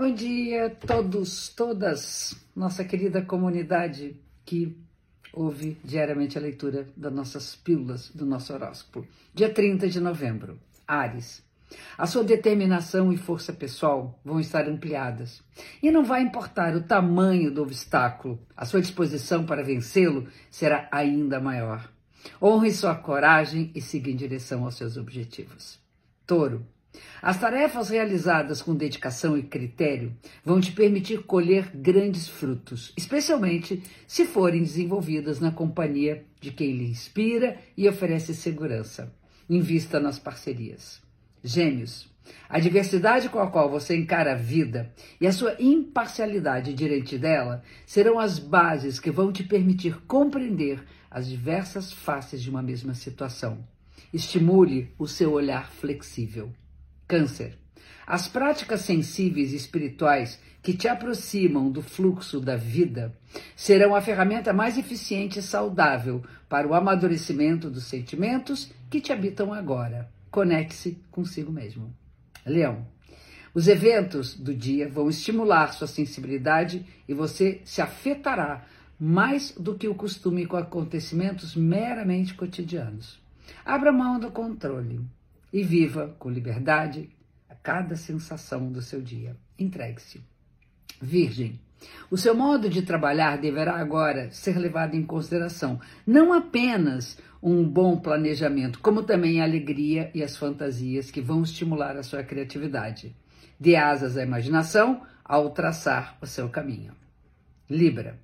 Bom dia, todos, todas, nossa querida comunidade que ouve diariamente a leitura das nossas pílulas do nosso horóscopo. Dia 30 de novembro, Ares. A sua determinação e força pessoal vão estar ampliadas. E não vai importar o tamanho do obstáculo, a sua disposição para vencê-lo será ainda maior. Honre sua coragem e siga em direção aos seus objetivos. Touro. As tarefas realizadas com dedicação e critério vão te permitir colher grandes frutos, especialmente se forem desenvolvidas na companhia de quem lhe inspira e oferece segurança. Invista nas parcerias. Gêmeos. A diversidade com a qual você encara a vida e a sua imparcialidade diante dela serão as bases que vão te permitir compreender as diversas faces de uma mesma situação. Estimule o seu olhar flexível. Câncer. As práticas sensíveis e espirituais que te aproximam do fluxo da vida serão a ferramenta mais eficiente e saudável para o amadurecimento dos sentimentos que te habitam agora. Conecte-se consigo mesmo. Leão. Os eventos do dia vão estimular sua sensibilidade e você se afetará mais do que o costume com acontecimentos meramente cotidianos. Abra mão do controle e viva com liberdade a cada sensação do seu dia. Entregue-se. Virgem, o seu modo de trabalhar deverá agora ser levado em consideração não apenas um bom planejamento, como também a alegria e as fantasias que vão estimular a sua criatividade. Dê asas à imaginação ao traçar o seu caminho. Libra.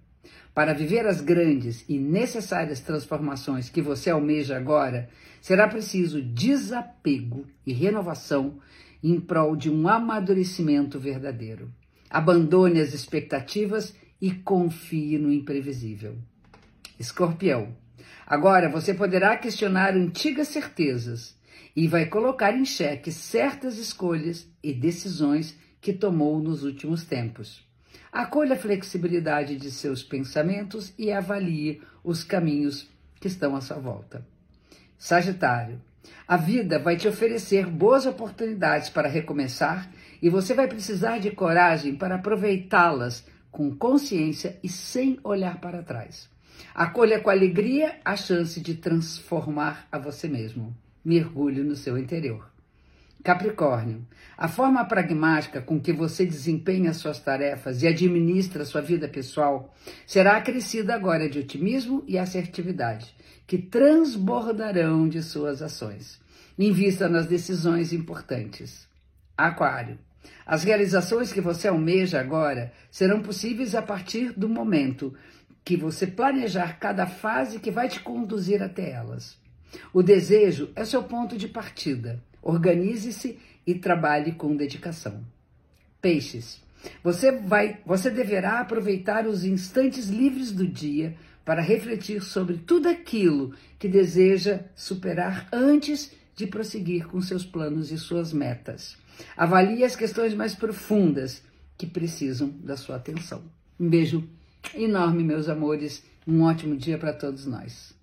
Para viver as grandes e necessárias transformações que você almeja agora, será preciso desapego e renovação em prol de um amadurecimento verdadeiro. Abandone as expectativas e confie no imprevisível. Escorpião. Agora você poderá questionar antigas certezas e vai colocar em xeque certas escolhas e decisões que tomou nos últimos tempos. Acolha a flexibilidade de seus pensamentos e avalie os caminhos que estão à sua volta. Sagitário, a vida vai te oferecer boas oportunidades para recomeçar e você vai precisar de coragem para aproveitá-las com consciência e sem olhar para trás. Acolha com alegria a chance de transformar a você mesmo. Mergulhe no seu interior. Capricórnio, a forma pragmática com que você desempenha suas tarefas e administra sua vida pessoal será acrescida agora de otimismo e assertividade, que transbordarão de suas ações. Invista nas decisões importantes. Aquário, as realizações que você almeja agora serão possíveis a partir do momento que você planejar cada fase que vai te conduzir até elas. O desejo é seu ponto de partida. Organize-se e trabalhe com dedicação. Peixes. Você vai, você deverá aproveitar os instantes livres do dia para refletir sobre tudo aquilo que deseja superar antes de prosseguir com seus planos e suas metas. Avalie as questões mais profundas que precisam da sua atenção. Um beijo enorme, meus amores. Um ótimo dia para todos nós.